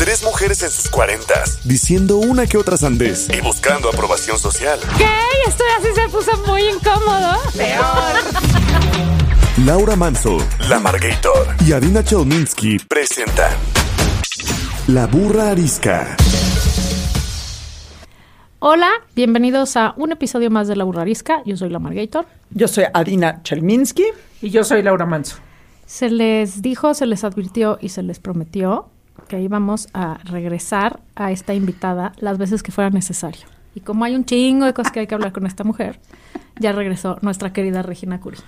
Tres mujeres en sus cuarentas, diciendo una que otra sandez y buscando aprobación social. ¿Qué? Esto así se puso muy incómodo. Laura Manso, La Margator y Adina Chelminsky presentan La Burra Arisca. Hola, bienvenidos a un episodio más de La Burrarisca. Yo soy la Margator. Yo soy Adina Chelminsky. Y yo soy Laura Manso. Se les dijo, se les advirtió y se les prometió que íbamos a regresar a esta invitada las veces que fuera necesario. Y como hay un chingo de cosas que hay que hablar con esta mujer, ya regresó nuestra querida Regina Curi.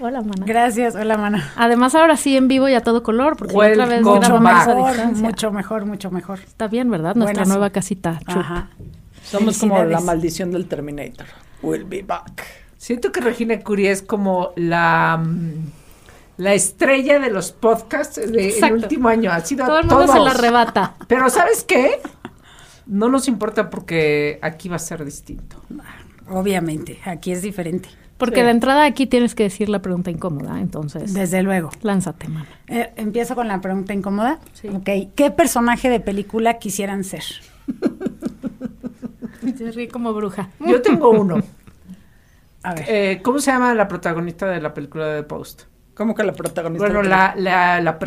Hola, mana. Gracias, hola, mana. Además, ahora sí en vivo y a todo color, porque la otra vez a Mejor, distancia. mucho mejor, mucho mejor. Está bien, ¿verdad? Nuestra Buenas. nueva casita. Chup. Ajá. Somos como la maldición del Terminator. We'll be back. Siento que Regina Curie es como la, mm, la estrella de los podcasts del Exacto. último año. Ha sido Todo el mundo se la arrebata. Pero ¿sabes qué? No nos importa porque aquí va a ser distinto. Obviamente, aquí es diferente. Porque Sí. de entrada aquí tienes que decir la pregunta incómoda, entonces Desde luego. lánzate, mana. Eh, Empiezo con la pregunta incómoda. Sí. Ok, ¿qué personaje de película quisieran ser? Se ríe como bruja. Yo tengo uno. A ver. Eh, ¿Cómo se llama la protagonista de la película de The Post? ¿Cómo que la protagonista? Bueno, la, la, la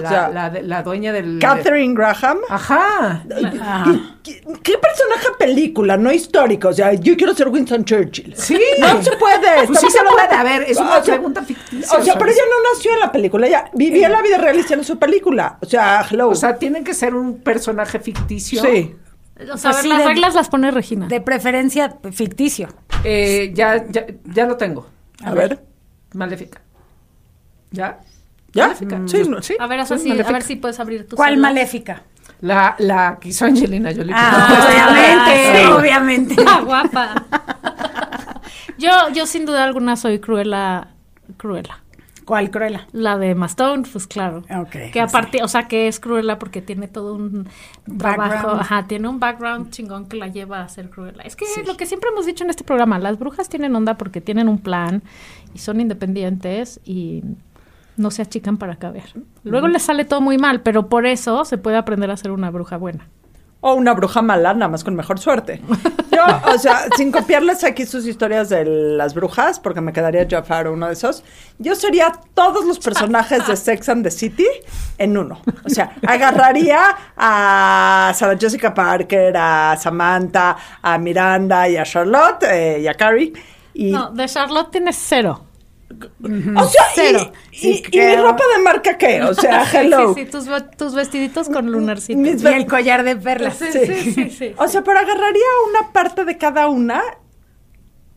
la, sea, la, dueña del... Catherine Graham. Ajá. Ajá. ¿Qué, qué personaje película? No histórico. O sea, yo quiero ser Winston Churchill. Sí. No se puede. Pues sí se hablando- puede. A ver, es una O sea, pregunta ficticia. O sea, pero ella no nació en la película. Ella vivía la vida real y en su película. O sea, hello. O sea, tiene que ser un personaje ficticio. sí. O sea, a ver, sí, las de- reglas las pone Regina. De preferencia ficticio. Eh, ya, ya, ya lo tengo. A ver. Maléfica. ¿Ya? ¿Ya? Maléfica. Sí, no- sí. A ver, soy sí, a ver si puedes abrir tu ¿Cuál celular. maléfica? La, la que hizo Angelina Jolie. Ah, obviamente, Sí. obviamente. Ah, guapa. yo, yo sin duda alguna soy Cruella, Cruella. ¿Cuál Cruella? La de Mastone, pues claro. Ok, Que aparte, o sea, que es Cruella porque tiene todo un trabajo, Background. ajá, tiene un background chingón que la lleva a ser Cruella. Es que lo que siempre hemos dicho en este programa, las brujas tienen onda porque tienen un plan y son independientes y no se achican para caber. Luego les sale todo muy mal, pero por eso se puede aprender a ser una bruja buena. O una bruja mala, nada más con mejor suerte. Yo, o sea, sin copiarles aquí sus historias de las brujas, porque me quedaría Jafar uno de esos, yo sería todos los personajes de Sex and the City en uno. O sea, agarraría a Sarah Jessica Parker, a Samantha, a Miranda y a Charlotte eh, y a Carrie. Y, No, de Charlotte tienes cero. O sea, y- cero. y, Sí, y mi ropa de marca qué? O sea, hello. Sí, sí, tus, tus vestiditos con lunarcito. Mis Y el collar de perlas. Sí, sí, sí, sí. O sea, pero agarraría una parte de cada una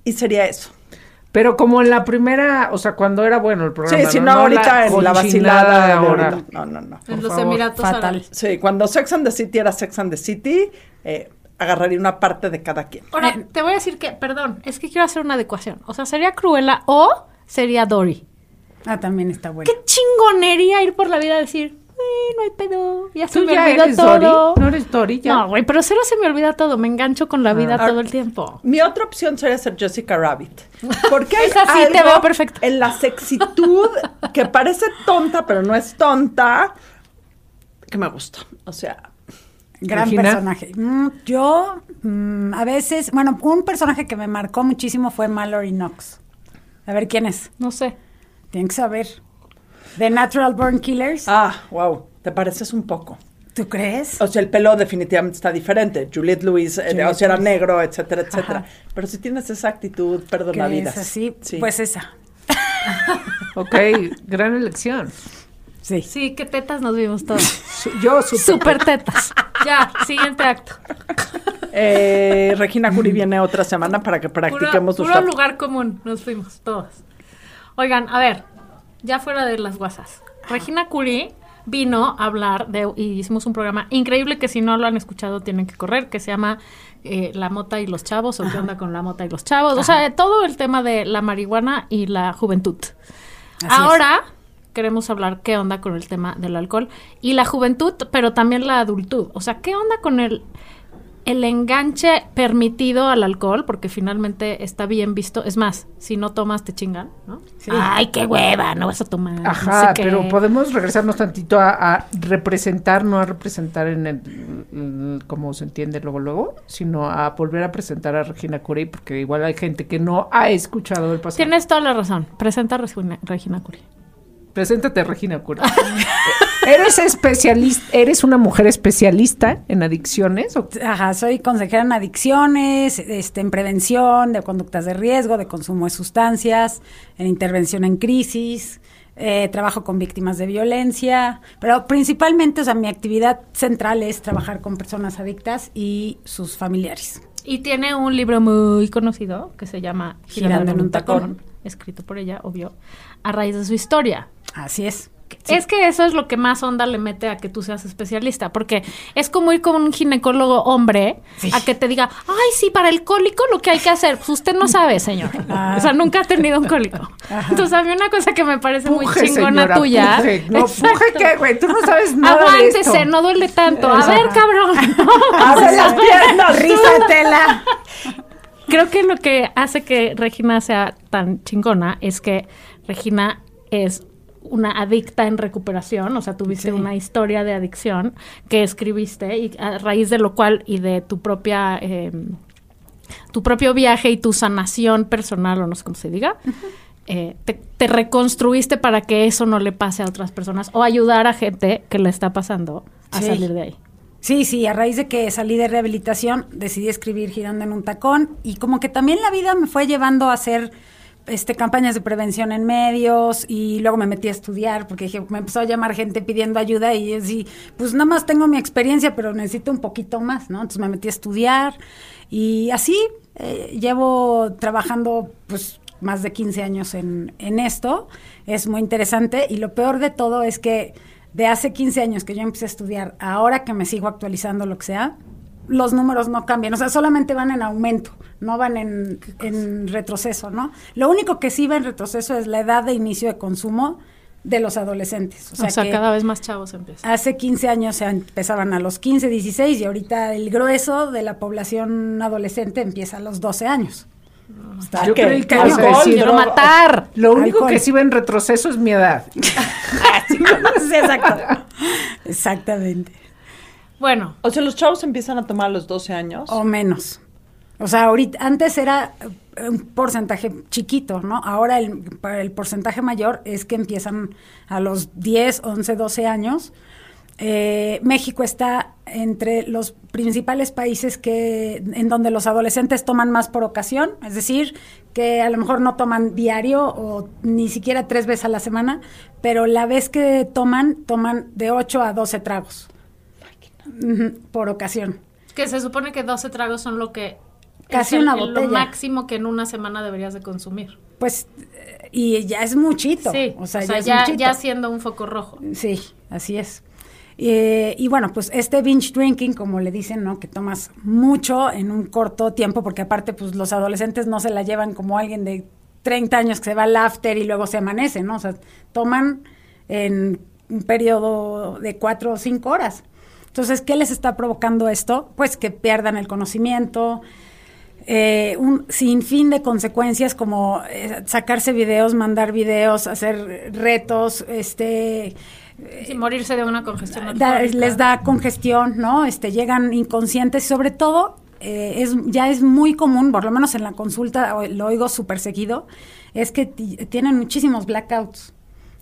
y sería eso. Pero como en la primera, o sea, cuando era bueno el programa. Sí, si no, ahorita en la vacilada de ahora. No, no, no. en por los favor. Emiratos Fatal. Árabes. Sí, cuando Sex and the City era Sex and the City, eh, agarraría una parte de cada quien. Ahora, te voy a decir que, perdón, es que quiero hacer una adecuación. O sea, ¿sería Cruella o sería Dory? Ah, también está bueno. Qué chingonería ir por la vida a decir, "Ay, no hay pedo, ya se ¿Tú me ya olvidó eres todo. Dory? ¿No eres Dory ya? No, güey, pero cero se me olvida todo. Me engancho con la vida Ah. todo el tiempo. Mi otra opción sería ser Jessica Rabbit. Porque hay Esa sí te algo veo perfecto. En la sexitud que parece tonta, pero no es tonta, que me gusta. O sea, Gran Regina. personaje. Mm, yo, mm, a veces, bueno, un personaje que me marcó muchísimo fue Mallory Knox. A ver quién es. No sé. Tienen que saber. The Natural Born Killers. ah, wow, te pareces un poco. ¿Tú crees? O sea, el pelo definitivamente está diferente. Juliette Lewis, eh, Juliette o sea, era Lewis. negro, etcétera, etcétera. Ajá. Pero si tienes esa actitud, ¿Crees perdona vidas. así? Sí. Pues esa. Ok, gran elección. Sí. Sí, qué tetas nos vimos todos. Su- Yo super. Super tetas. Ya, siguiente acto. Eh, Regina Curi viene otra semana para que Puro, practiquemos puro usar- lugar común, nos fuimos todos. Oigan, a ver, ya fuera de las guasas. Regina Curie vino a hablar de, y hicimos un programa increíble que si no lo han escuchado tienen que correr, que se llama eh, La Mota y los Chavos, o qué onda con la Mota y los Chavos, o sea, todo el tema de la marihuana y la juventud. Ahora queremos hablar qué onda con el tema del alcohol y la juventud, pero también la adultud, o sea, qué onda con el el enganche permitido al alcohol, porque finalmente está bien visto. Es más, si no tomas, te chingan, ¿no? Ay, qué hueva, no vas a tomar. Ajá, pero podemos regresarnos tantito a, representar, no a representar en el, como se entiende luego, luego, sino a volver a presentar a Regina Curey, porque igual hay gente que no ha escuchado el pasado. Tienes toda la razón. Presenta a Regina, Regina Curey. Preséntate, Regina Curey. ¿Eres especialista, eres una mujer especialista en adicciones? Ajá, soy consejera en adicciones, este, en prevención de conductas de riesgo, de consumo de sustancias, en intervención en crisis, eh, trabajo con víctimas de violencia, pero principalmente, o sea, mi actividad central es trabajar con personas adictas y sus familiares. Y tiene un libro muy conocido que se llama Girando, en un tacón, escrito por ella, obvio, a raíz de su historia. Así es. Es que eso es lo que más onda le mete a que tú seas especialista, porque es como ir con un ginecólogo hombre a que te diga, ay, sí, para el cólico lo que hay que hacer, pues usted no sabe, señor. Ah. O sea, nunca ha tenido un cólico. Entonces, a mí una cosa que me parece muy chingona tuya. No, puje que, güey, tú no sabes nada Aguántese, de esto. no duele tanto. A ver, cabrón. Abre las piernas, rízatela. Creo que lo que hace que Regina sea tan chingona es que Regina es una adicta en recuperación, o sea, tuviste una historia de adicción que escribiste y a raíz de lo cual y de tu propia, em, tu propio viaje y tu sanación personal, o no sé cómo se diga, eh, te, reconstruiste para que eso no le pase a otras personas o ayudar a gente que le está pasando a salir de ahí. Sí, sí, a raíz de que salí de rehabilitación decidí escribir Girando en un tacón y como que también la vida me fue llevando a hacer este, campañas de prevención en medios y luego me metí a estudiar porque me empezó a llamar gente pidiendo ayuda y así, pues nada más tengo mi experiencia, pero necesito un poquito más, ¿no? Entonces me metí a estudiar y así eh, llevo trabajando pues más de 15 años en, en esto, es muy interesante y lo peor de todo es que de hace 15 años que yo empecé a estudiar, ahora que me sigo actualizando lo que sea, los números no cambian, o sea, solamente van en aumento, no van en, retroceso, ¿no? Lo único que sí va en retroceso es la edad de inicio de consumo de los adolescentes. O sea, cada vez más chavos empiezan. Hace 15 años se empezaban a los 15, 16 y ahorita el grueso de la población adolescente empieza a los 12 años. Yo creo que quiero matar. Lo único que sí va en retroceso es mi edad. exacto. Exactamente. Bueno. O sea, los chavos empiezan a tomar a los 12 años. O menos. O sea, ahorita, antes era un porcentaje chiquito, ¿no? Ahora el, el porcentaje mayor es que empiezan a los 10, 11, 12 años. Eh, México está entre los principales países que en donde los adolescentes toman más por ocasión, es decir, que a lo mejor no toman diario o ni siquiera tres veces a la semana, pero la vez que toman, toman de 8 a 12 tragos por ocasión. Que se supone que 12 tragos son lo que... Casi una botella. Lo máximo que en una semana deberías de consumir. Pues, y ya es muchito. Sí, o sea, ya, ya, siendo un foco rojo. Sí, así es. Eh, y bueno, pues este binge drinking, como le dicen, ¿no? Que tomas mucho en un corto tiempo, porque aparte, pues los adolescentes no se la llevan como alguien de 30 años que se va al after y luego se amanece, ¿no? O sea, toman en un periodo de 4 o 5 horas. Entonces, ¿qué les está provocando esto? Pues que pierdan el conocimiento, eh, un sinfín de consecuencias como eh, sacarse videos, mandar videos, hacer retos, este... Sí, morirse de una congestión. les da congestión, ¿no? Este, llegan inconscientes, sobre todo eh, es, ya es muy común, por lo menos en la consulta lo oigo súper seguido, es que tienen muchísimos blackouts.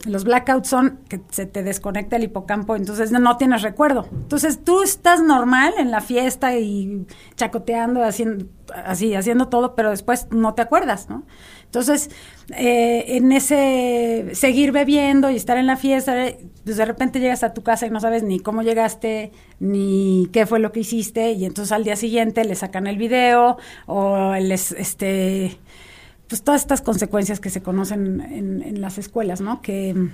Los blackouts son que se te desconecta el hipocampo, entonces no, tienes recuerdo. Entonces tú estás normal en la fiesta y chacoteando, haciendo, así, haciendo todo, pero después no te acuerdas, ¿no? Entonces, eh, en ese seguir bebiendo y estar en la fiesta, pues de repente llegas a tu casa y no sabes ni cómo llegaste, ni qué fue lo que hiciste, y entonces al día siguiente le sacan el video o les, este pues todas estas consecuencias que se conocen en, las escuelas, ¿no? Que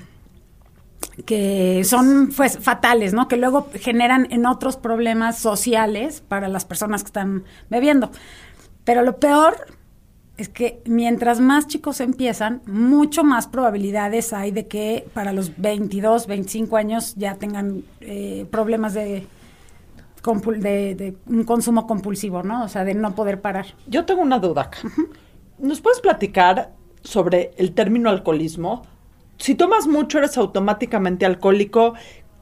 que son pues fatales, ¿no? Que luego generan en otros problemas sociales para las personas que están bebiendo. Pero lo peor es que mientras más chicos empiezan, mucho más probabilidades hay de que para los 22, 25 años ya tengan eh, problemas de, compul- de, de un consumo compulsivo, ¿no? O sea, de no poder parar. Yo tengo una duda acá. ¿Nos puedes platicar sobre el término alcoholismo? Si tomas mucho, eres automáticamente alcohólico.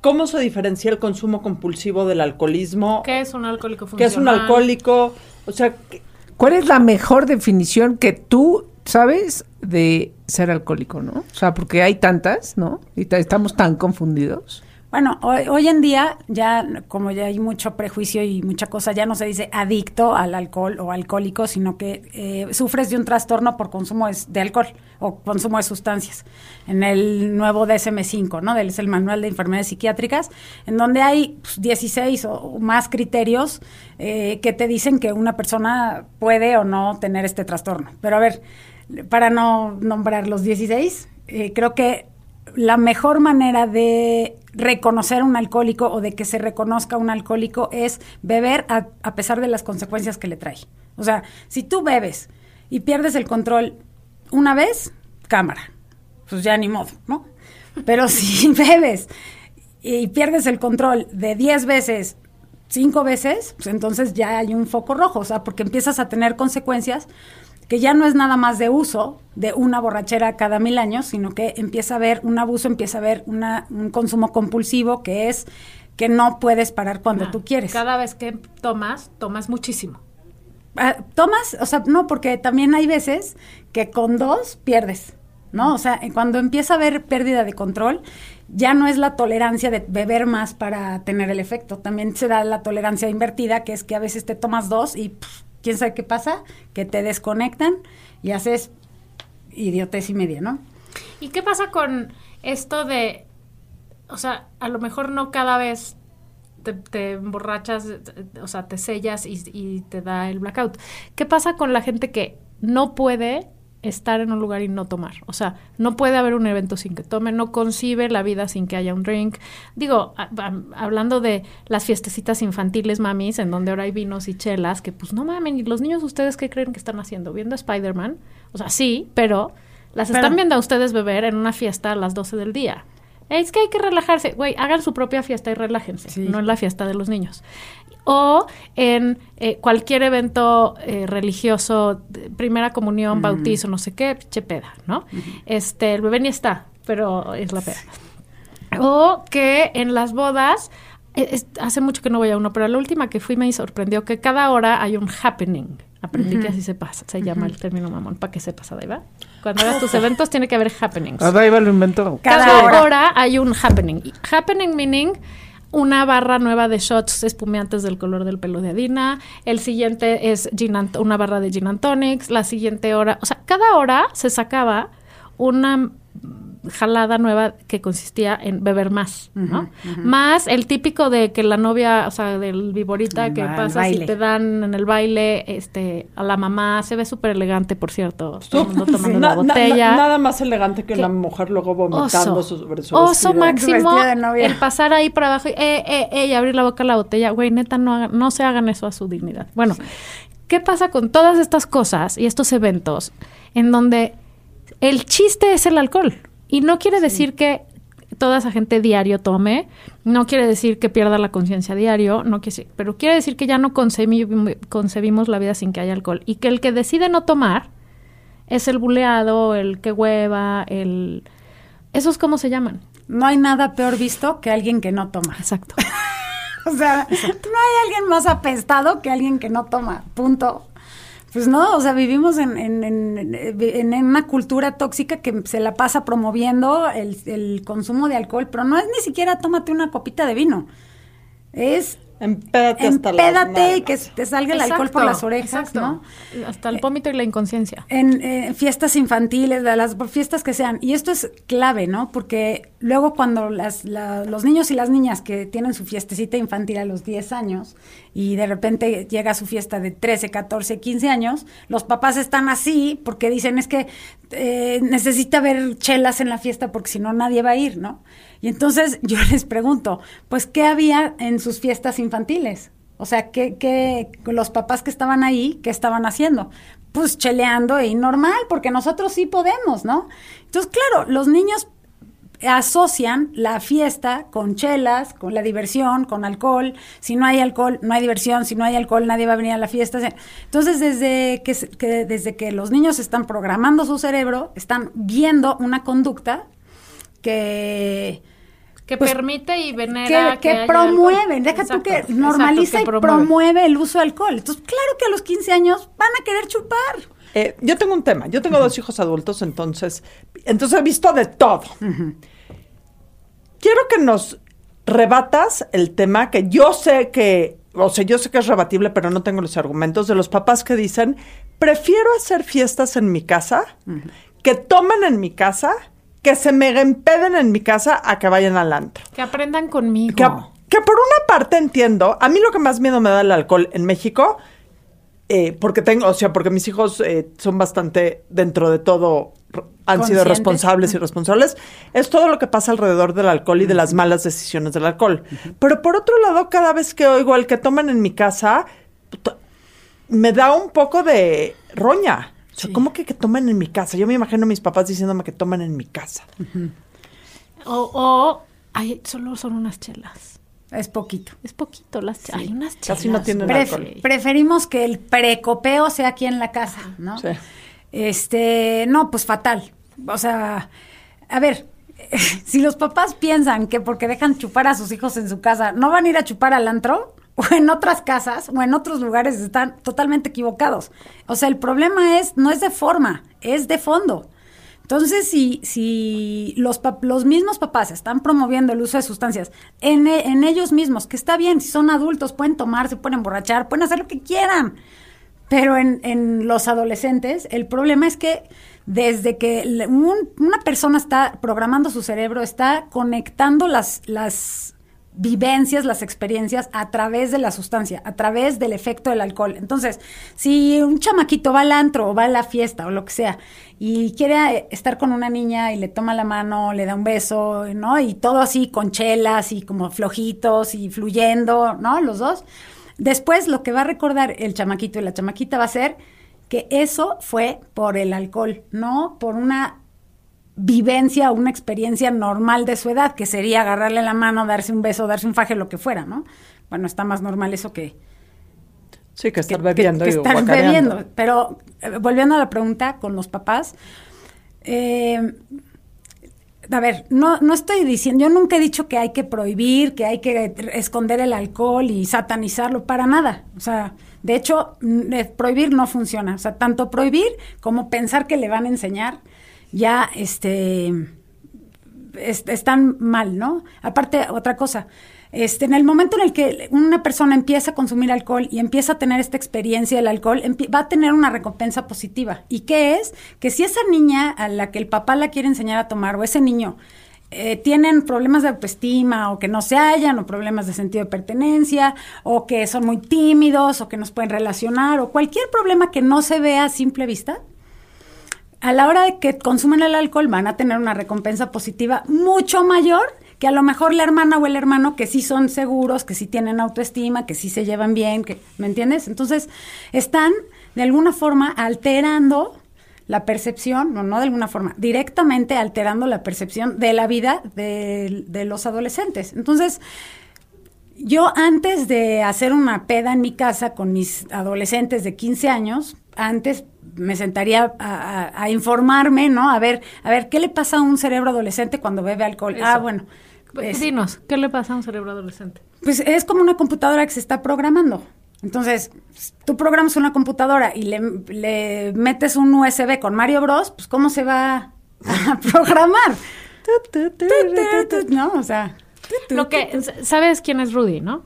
¿Cómo se diferencia el consumo compulsivo del alcoholismo? ¿Qué es un alcohólico ¿Qué es un alcohólico? O sea, ¿qué- ¿Cuál es la mejor definición que tú sabes de ser alcohólico, no? O sea, porque hay tantas, ¿no? Y ta- estamos tan confundidos. Bueno, hoy, hoy en día ya, como ya hay mucho prejuicio y mucha cosa, ya no se dice adicto al alcohol o alcohólico, sino que eh, sufres de un trastorno por consumo de, de alcohol o consumo de sustancias. En el nuevo DSM-5, ¿no? Es el Manual de Enfermedades Psiquiátricas, en donde hay pues, 16 o, o más criterios eh, que te dicen que una persona puede o no tener este trastorno. Pero a ver, para no nombrar los 16, eh, creo que la mejor manera de reconocer a un alcohólico o de que se reconozca un alcohólico es beber a, a pesar de las consecuencias que le trae. O sea, si tú bebes y pierdes el control una vez, cámara, pues ya ni modo, ¿no? Pero si bebes y pierdes el control de 10 veces, 5 veces, pues entonces ya hay un foco rojo, o sea, porque empiezas a tener consecuencias que ya no es nada más de uso de una borrachera cada mil años, sino que empieza a haber un abuso, empieza a haber una, un consumo compulsivo que es que no puedes parar cuando Ah, tú quieres. Cada vez que tomas, tomas muchísimo. Ah, tomas, o sea, no, porque también hay veces que con dos pierdes, ¿no? O sea, cuando empieza a haber pérdida de control, ya no es la tolerancia de beber más para tener el efecto, también se da la tolerancia invertida, que es que a veces te tomas dos y pff, quién sabe qué pasa, que te desconectan y haces idiotez y media, ¿no? ¿Y qué pasa con esto de, o sea, a lo mejor no cada vez te, emborrachas, o sea, te sellas y te da el blackout? ¿Qué pasa con la gente que no puede estar en un lugar y no tomar? O sea, no puede haber un evento sin que tome, no concibe la vida sin que haya un drink. Digo, a- a- hablando de las fiestecitas infantiles, mamis, en donde ahora hay vinos y chelas, que pues no mamen, ¿y los niños ustedes qué creen que están haciendo? ¿Viendo Spider-Man? O sea, sí, pero las Pero- están viendo a ustedes beber en una fiesta a las 12 del día. Es que hay que relajarse. Güey, hagan su propia fiesta y relájense, Sí. no en la fiesta de los niños. O en eh, cualquier evento eh, religioso, primera comunión, bautizo, no sé qué, pinche peda, ¿no? Este, el bebé ni está, pero es la peda. O que en las bodas, es- hace mucho que no voy a uno, pero la última que fui me sorprendió que cada hora hay un happening. Aprendí que así se pasa, se llama el término mamón, para que sepas, Adaiva. Cuando hagas tus eventos tiene que haber happenings. Adaiva lo inventó. Cada Cada, hora. hora. hay un happening. Happening meaning una barra nueva de shots espumeantes del color del pelo de Adina. El siguiente es gin una barra de gin and tonics. La siguiente hora, o sea, cada hora se sacaba una jalada nueva que consistía en beber más, ¿no? Más el típico de que la novia, o sea, del viborita El que ba- y baile. te dan en el baile, este, a la mamá, se ve súper elegante, por cierto, todo el mundo tomando la na- botella. nada más elegante que ¿Qué? una mujer luego vomitando Oso. sobre su Oso vestido. máximo, Vestido de novia. el pasar ahí por abajo y, eh, eh, eh, y abrir la boca a la botella. Güey, neta, no, hagan- no se hagan eso a su dignidad. Bueno, ¿qué pasa con todas estas cosas y estos eventos en donde el chiste es el alcohol? Y no quiere decir que toda esa gente diario tome, no quiere decir que pierda la conciencia diario, no quiere, pero quiere decir que ya no concebimos, concebimos la vida sin que haya alcohol y que el que decide no tomar es el buleado, el que hueva, el... ¿Esos cómo se llaman? No hay nada peor visto que alguien que no toma. Exacto. O sea, no hay alguien más apestado que alguien que no toma. Punto. Pues no, o sea, vivimos en, en, en- una cultura tóxica que se la pasa promoviendo el, el consumo de alcohol, pero no es ni siquiera tómate una copita de vino. Es Empédate hasta empédate y que te salga el alcohol por las orejas, exacto. ¿no? Hasta el vómito y la inconsciencia. en eh, fiestas infantiles, de las fiestas que sean. Y esto es clave, ¿no? Porque luego cuando las, la- los niños y las niñas que tienen su fiestecita infantil a los 10 años y de repente llega su fiesta de 13, 14, 15 años, los papás están así porque dicen es que eh, necesita haber chelas en la fiesta porque si no nadie va a ir, ¿no? Y entonces yo les pregunto, pues, ¿qué había en sus fiestas infantiles? O sea, ¿qué, qué, los papás que estaban ahí, qué estaban haciendo? Pues cheleando y normal, porque nosotros sí podemos, ¿no? Entonces, claro, los niños asocian la fiesta con chelas, con la diversión, con alcohol. Si no hay alcohol, no hay diversión. Si no hay alcohol, nadie va a venir a la fiesta. Entonces, desde que, que desde que los niños están programando su cerebro, están viendo una conducta que que pues, permite y venera. Que, que, promueve, deja tú que normaliza y promueve. el uso de alcohol. Entonces, claro que a los 15 años van a querer chupar. Eh, yo tengo un tema, yo tengo dos hijos adultos, entonces, entonces he visto de todo. Quiero que nos rebatas el tema que yo sé que, o sea, yo sé que es rebatible, pero no tengo los argumentos de los papás que dicen, prefiero hacer fiestas en mi casa, que tomen en mi casa, que se me empeden en mi casa a que vayan al antro. Que aprendan conmigo. Que, que, por una parte entiendo, a mí lo que más miedo me da el alcohol en México, eh, porque tengo, o sea, porque mis hijos eh, son bastante, dentro de todo, han sido responsables y responsables, es todo lo que pasa alrededor del alcohol y de las malas decisiones del alcohol. Pero por otro lado, cada vez que oigo el que toman en mi casa, me da un poco de roña. O sea, ¿cómo que que toman en mi casa? Yo me imagino a mis papás diciéndome que toman en mi casa. O, o ay, solo son unas chelas. Es poquito. Es poquito, las chelas. Hay unas chelas. Casi no tienen alcohol. Preferimos que el precopeo sea aquí en la casa, ¿no? Sí. Este, no, pues fatal. O sea, a ver, si los papás piensan que porque dejan chupar a sus hijos en su casa, no van a ir a chupar al antro, o en otras casas o en otros lugares están totalmente equivocados. O sea, el problema es, no es de forma, es de fondo. Entonces, si, si los, los mismos papás están promoviendo el uso de sustancias en, en, ellos mismos, que está bien, si son adultos, pueden tomar, se pueden emborrachar, pueden hacer lo que quieran. Pero en, en los adolescentes, el problema es que desde que una persona está programando su cerebro, está conectando las, las vivencias, las experiencias a través de la sustancia, a través del efecto del alcohol. Entonces, si un chamaquito va al antro o va a la fiesta o lo que sea y quiere estar con una niña y le toma la mano, le da un beso, ¿no? Y todo así con chelas y como flojitos y fluyendo, ¿no? Los dos. Después lo que va a recordar el chamaquito y la chamaquita va a ser que eso fue por el alcohol, no por una vivencia o una experiencia normal de su edad, que sería agarrarle la mano, darse un beso, darse un faje, lo que fuera, ¿no? Bueno, está más normal eso que... Sí, que estar bebiendo. Que, estar bebiendo. Pero eh, volviendo a la pregunta con los papás, eh, a ver, no, no estoy diciendo, yo nunca he dicho que hay que prohibir, que hay que esconder el alcohol y satanizarlo, para nada. O sea, de hecho, eh, prohibir no funciona. O sea, tanto prohibir como pensar que le van a enseñar ya este, están mal, ¿no? Aparte, otra cosa, este, en el momento en el que una persona empieza a consumir alcohol y empieza a tener esta experiencia del alcohol, va a tener una recompensa positiva. ¿Y qué es? Que si esa niña a la que el papá la quiere enseñar a tomar o ese niño eh, tienen problemas de autoestima o que no se hallan o problemas de sentido de pertenencia o que son muy tímidos o que nos pueden relacionar o cualquier problema que no se vea a simple vista, a la hora de que consumen el alcohol van a tener una recompensa positiva mucho mayor que a lo mejor la hermana o el hermano que sí son seguros, que sí tienen autoestima, que sí se llevan bien, que, ¿me entiendes? Entonces, están de alguna forma alterando la percepción, no, no de alguna forma, directamente alterando la percepción de la vida de, de los adolescentes. Entonces, yo antes de hacer una peda en mi casa con mis adolescentes de 15 años, antes me sentaría a, informarme, ¿no? A ver, a ver, ¿qué le pasa a un cerebro adolescente cuando bebe alcohol? Ah, bueno. Pues, Dinos, ¿qué le pasa a un cerebro adolescente? Pues es como una computadora que se está programando. Entonces, tú programas una computadora y le, le metes un USB con Mario Bros, pues ¿cómo se va a programar? ¿No? O sea... Lo que, ¿sabes quién es Rudy, no?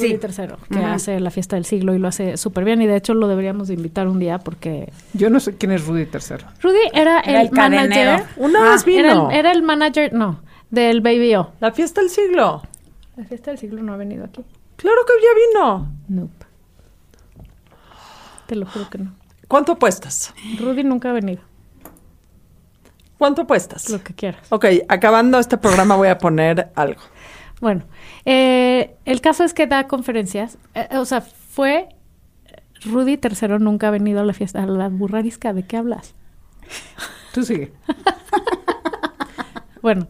Sí. tercero, que hace la fiesta del siglo y lo hace súper bien. Y de hecho lo deberíamos de invitar un día porque... Yo no sé quién es Rudy tercero. Rudy era, el, manager... Una vez vino. Era el, manager, no, del Baby O. La fiesta del siglo. La fiesta del siglo no ha venido aquí. Claro que ya vino. Nope. Te lo juro que no. ¿Cuánto apuestas? Rudy nunca ha venido. ¿Cuánto apuestas? Lo que quieras. Ok, acabando este programa voy a poner algo. Bueno, eh, el caso es que da conferencias. eh, o sea, fue. Rudy III nunca ha venido a la fiesta, a la burrarisca. ¿De qué hablas? Tú sigue. Bueno,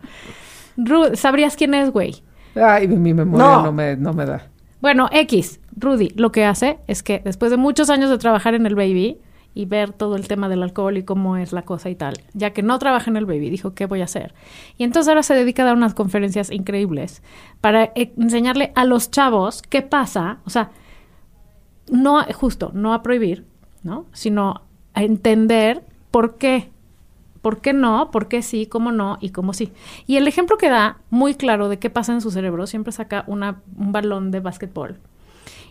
Ru- ¿sabrías quién es, güey? Ay, mi memoria No. no, me, no me da. Bueno, X, Rudy, lo que hace es que después de muchos años de trabajar en el baby y ver todo el tema del alcohol y cómo es la cosa y tal, ya que no trabaja en el baby, dijo, ¿qué voy a hacer? Y entonces ahora se dedica a dar unas conferencias increíbles para eh, enseñarle a los chavos qué pasa, o sea, no, justo, no a prohibir, ¿no? Sino a entender por qué. ¿Por qué no? ¿Por qué sí? ¿Cómo no? Y cómo sí. Y el ejemplo que da muy claro de qué pasa en su cerebro, siempre saca una, un balón de básquetbol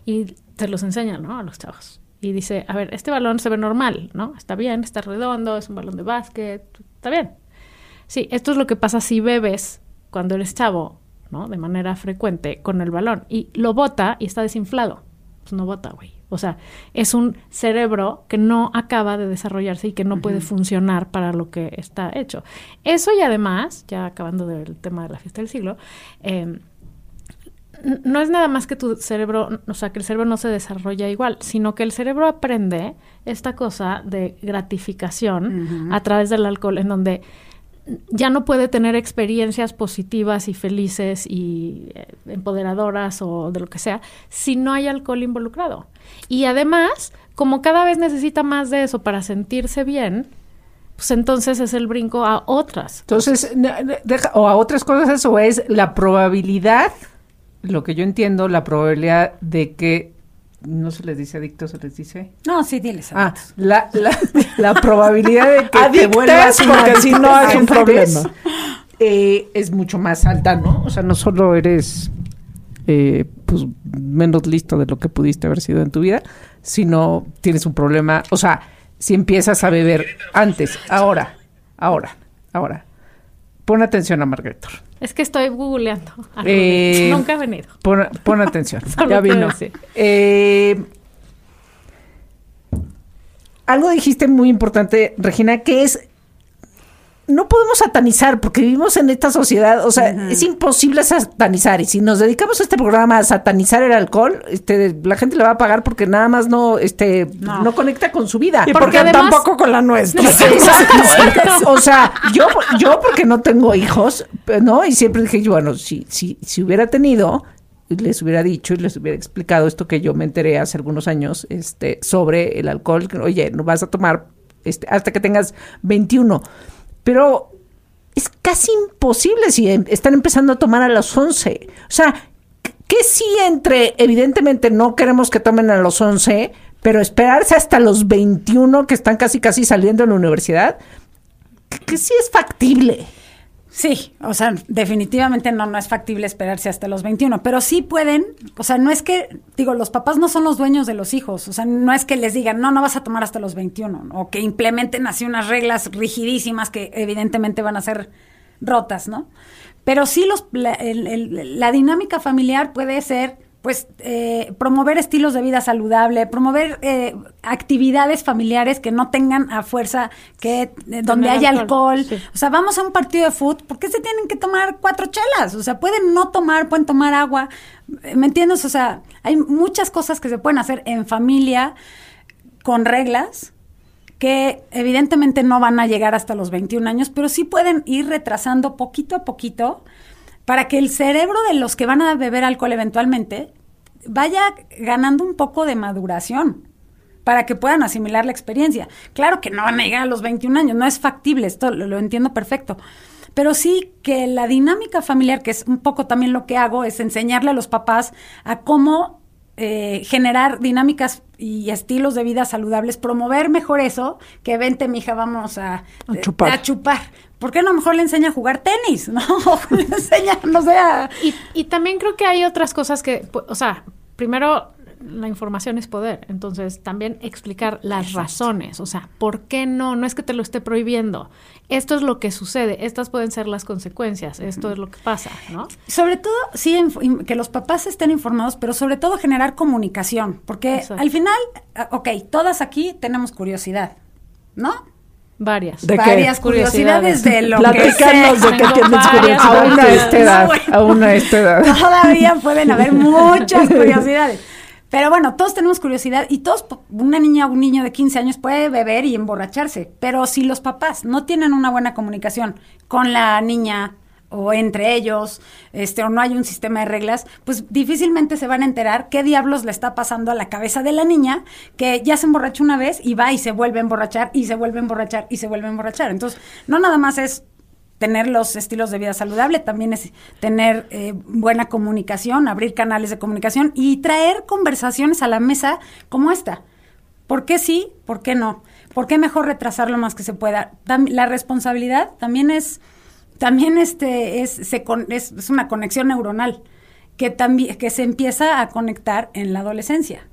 y se los enseña, ¿no? A los chavos. Y dice, a ver, este balón se ve normal, ¿no? Está bien, está redondo, es un balón de básquet, está bien. Sí, esto es lo que pasa si bebes cuando eres chavo, ¿no? De manera frecuente con el balón. Y lo bota y está desinflado. Pues no bota, güey. O sea, es un cerebro que no acaba de desarrollarse y que no puede funcionar para lo que está hecho. Eso y además, ya acabando del tema de la fiesta del siglo, eh, no es nada más que tu cerebro, o sea, que el cerebro no se desarrolla igual, sino que el cerebro aprende esta cosa de gratificación a través del alcohol, en donde ya no puede tener experiencias positivas y felices y eh, empoderadoras o de lo que sea si no hay alcohol involucrado. Y además, como cada vez necesita más de eso para sentirse bien, pues entonces es el brinco a otras. Entonces, deja- o a otras cosas, eso es la probabilidad, lo que yo entiendo, la probabilidad de que, no se les dice adicto, se les dice... No, sí, diles. Ah, la, la, la probabilidad de que te vuelvas porque si no es un problema. eh, es mucho más alta, ¿no? O sea, no solo eres eh, pues menos listo de lo que pudiste haber sido en tu vida, sino tienes un problema, o sea, si empiezas a beber antes, ahora, ahora, ahora. Pon atención a Margaret. Es que estoy googleando. a Rudy. Eh, Nunca ha venido. Pon, pon atención. Ya vino. Eh, algo dijiste muy importante, Regina, que es no podemos satanizar porque vivimos en esta sociedad, o sea, es imposible satanizar y si nos dedicamos a este programa a satanizar el alcohol, este la gente le va a pagar porque nada más no este no, conecta con su vida. Y Porque porque, además- tampoco con la nuestra. Exacto. O sea, yo, yo porque no tengo hijos, ¿no? Y siempre dije, bueno, si, si, si hubiera tenido, les hubiera dicho y les hubiera explicado esto que yo me enteré hace algunos años, este, sobre el alcohol, oye, no vas a tomar este, hasta que tengas 21. Pero es casi imposible si em- están empezando a tomar a los 11. O sea, ¿qué sí entre, evidentemente no queremos que tomen a los 11, pero esperarse hasta los 21 que están casi casi saliendo de la universidad? que, que sí es factible. Sí, o sea, definitivamente no, no es factible esperarse hasta los 21, pero sí pueden, o sea, no es que, digo, los papás no son los dueños de los hijos, o sea, no es que les digan, no, no vas a tomar hasta los 21, o que implementen así unas reglas rigidísimas que evidentemente van a ser rotas, ¿no? Pero sí los, la, el- la dinámica familiar puede ser, pues, eh, promover estilos de vida saludable, promover eh, actividades familiares que no tengan a fuerza que eh, donde haya alcohol, alcohol, sí. o sea, vamos a un partido de fútbol, ¿por qué se tienen que tomar cuatro chelas? O sea, pueden no tomar, pueden tomar agua. ¿Me entiendes? O sea, hay muchas cosas que se pueden hacer en familia con reglas que evidentemente no van a llegar hasta los 21 años, pero sí pueden ir retrasando poquito a poquito para que el cerebro de los que van a beber alcohol eventualmente vaya ganando un poco de maduración para que puedan asimilar la experiencia. Claro que no van a llegar a los 21 años, no es factible, esto lo, lo entiendo perfecto. Pero sí que la dinámica familiar, que es un poco también lo que hago, es enseñarle a los papás a cómo eh, generar dinámicas y estilos de vida saludables, promover mejor eso, que vente, mija, vamos a, A chupar. a chupar. ¿Por qué no mejor le enseña a jugar tenis? ¿No? le enseña, no sé, a- Y, y también creo que hay otras cosas que, o sea, primero la información es poder, entonces también explicar las razones, o sea, ¿por qué no? No es que te lo esté prohibiendo, esto es lo que sucede, estas pueden ser las consecuencias, esto es lo que pasa, ¿no? Sobre todo, sí, que los papás estén informados, pero sobre todo generar comunicación, porque Exacto. al final, ah, ok, todas aquí tenemos curiosidad, ¿no? Varias. ¿De qué? varias curiosidades, de lo que sea. de qué tienes curiosidad. A esta No, edad, a esta edad. Todavía pueden haber muchas curiosidades. Pero bueno, todos tenemos curiosidad y todos, una niña o un niño de 15 años puede beber y emborracharse. Pero si los papás no tienen una buena comunicación con la niña o entre ellos, este, o no hay un sistema de reglas, pues difícilmente se van a enterar qué diablos le está pasando a la cabeza de la niña que ya se emborrachó una vez y va y se vuelve a emborrachar y se vuelve a emborrachar y se vuelve a emborrachar. Entonces, no nada más es tener los estilos de vida saludable, también es tener eh, buena comunicación, abrir canales de comunicación y traer conversaciones a la mesa como esta. ¿Por qué sí? ¿Por qué no? ¿Por qué mejor retrasar lo más que se pueda? La responsabilidad también es, también este, es, se con- es, es una conexión neuronal que, también, que se empieza a conectar en la adolescencia.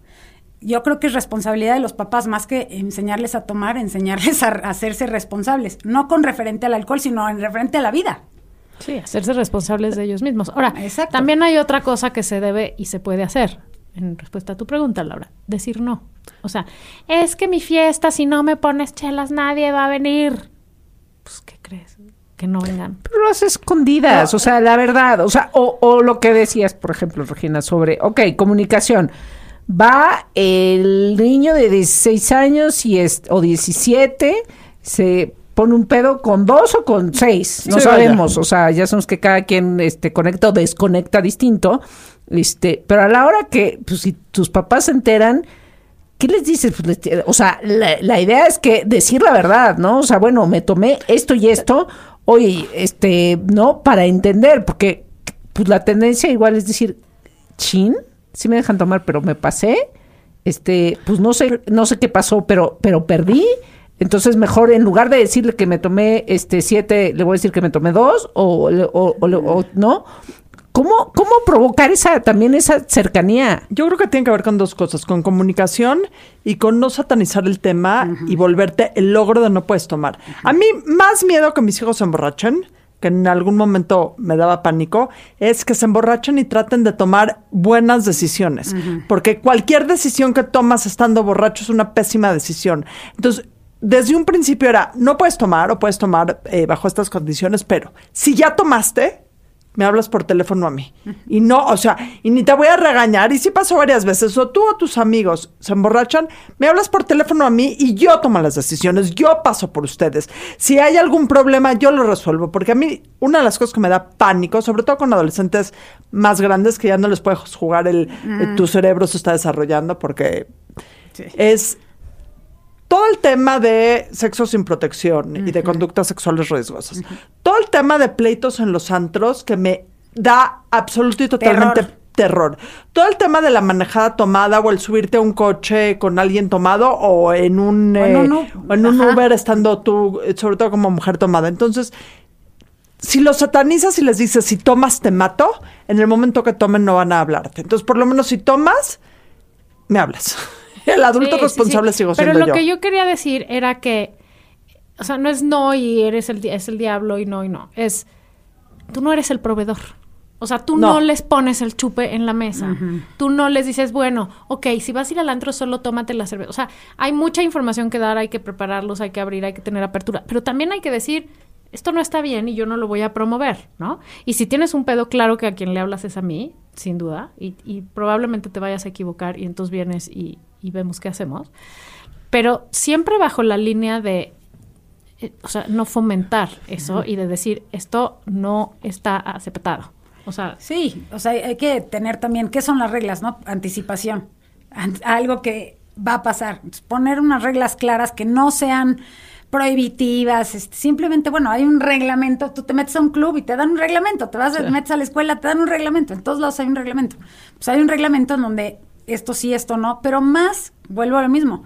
Yo creo que es responsabilidad de los papás más que enseñarles a tomar, enseñarles a, a hacerse responsables, no con referente al alcohol, sino en referente a la vida. Sí, hacerse responsables de ellos mismos. Ahora, Exacto. también hay otra cosa que se debe y se puede hacer. En respuesta a tu pregunta, Laura, decir no. O sea, es que mi fiesta, si no me pones chelas, nadie va a venir. Pues, ¿qué? Que no vengan. Pero las escondidas, o sea, la verdad, o sea, o, o lo que decías, por ejemplo, Regina, sobre, ok, comunicación. Va el niño de 16 años y es, o 17, se pone un pedo con dos o con seis, no Sí, sabemos, o sea, ya sabemos que cada quien este, conecta o desconecta distinto, este, pero a la hora que, pues, si tus papás se enteran, ¿Qué les dices? Pues, les- o sea, la, la idea es que decir la verdad, ¿no? O sea, bueno, me tomé esto y esto, oye, este, ¿no? Para entender, porque pues la tendencia igual es decir, chin, sí me dejan tomar, pero me pasé, este, pues no sé, no sé qué pasó, pero, pero perdí. Entonces mejor en lugar de decirle que me tomé este siete, le voy a decir que me tomé dos o, o, o o- no. ¿Cómo, ¿Cómo provocar esa también esa cercanía? Yo creo que tiene que ver con dos cosas, con comunicación y con no satanizar el tema y volverte el logro de no puedes tomar. A mí más miedo que mis hijos se emborrachen, que en algún momento me daba pánico, es que se emborrachen y traten de tomar buenas decisiones, porque cualquier decisión que tomas estando borracho es una pésima decisión. Entonces, desde un principio era, no puedes tomar o puedes tomar eh, bajo estas condiciones, pero si ya tomaste, me hablas por teléfono a mí. Y no, o sea, y ni te voy a regañar. Y si pasó varias veces, o tú o tus amigos se emborrachan, me hablas por teléfono a mí y yo tomo las decisiones, yo paso por ustedes. Si hay algún problema, yo lo resuelvo. Porque a mí, una de las cosas que me da pánico, sobre todo con adolescentes más grandes que ya no les puedes jugar el, eh, tu cerebro se está desarrollando porque es todo el tema de sexo sin protección y de conductas sexuales riesgosas. Todo el tema de pleitos en los antros que me da absoluto y totalmente Terror. terror. Todo el tema de la manejada tomada o el subirte a un coche con alguien tomado o en un, O en eh, un U- o en un ajá. Uber estando tú, eh, sobre todo como mujer tomada. Entonces, si los satanizas y les dices, si tomas te mato, en el momento que tomen no van a hablarte. Entonces, por lo menos si tomas, me hablas. El adulto Sí, sí, responsable sí. sigo Pero lo yo. que yo quería decir era que, o sea, no es no y eres el, es el diablo y no y no. Es, tú no eres el proveedor. O sea, tú no, No. les pones el chupe en la mesa. Tú no les dices, bueno, ok, si vas a ir al antro, solo tómate la cerveza. O sea, hay mucha información que dar, hay que prepararlos, hay que abrir, hay que tener apertura. Pero también hay que decir, esto no está bien y yo no lo voy a promover, ¿no? Y si tienes un pedo, claro que a quien le hablas es a mí, sin duda, y, y probablemente te vayas a equivocar y entonces vienes y, y vemos qué hacemos. Pero siempre bajo la línea de, eh, o sea, no fomentar eso y de decir, esto no está aceptado. O sea, Sí, o sea, hay que tener también, ¿qué son las reglas, no? Anticipación. An- algo que va a pasar. Poner unas reglas claras que no sean prohibitivas, este, simplemente, bueno, hay un reglamento, tú te metes a un club y te dan un reglamento, te vas, metes a la escuela, te dan un reglamento, en todos lados hay un reglamento. Pues hay un reglamento en donde esto sí, esto no, pero más, vuelvo a lo mismo,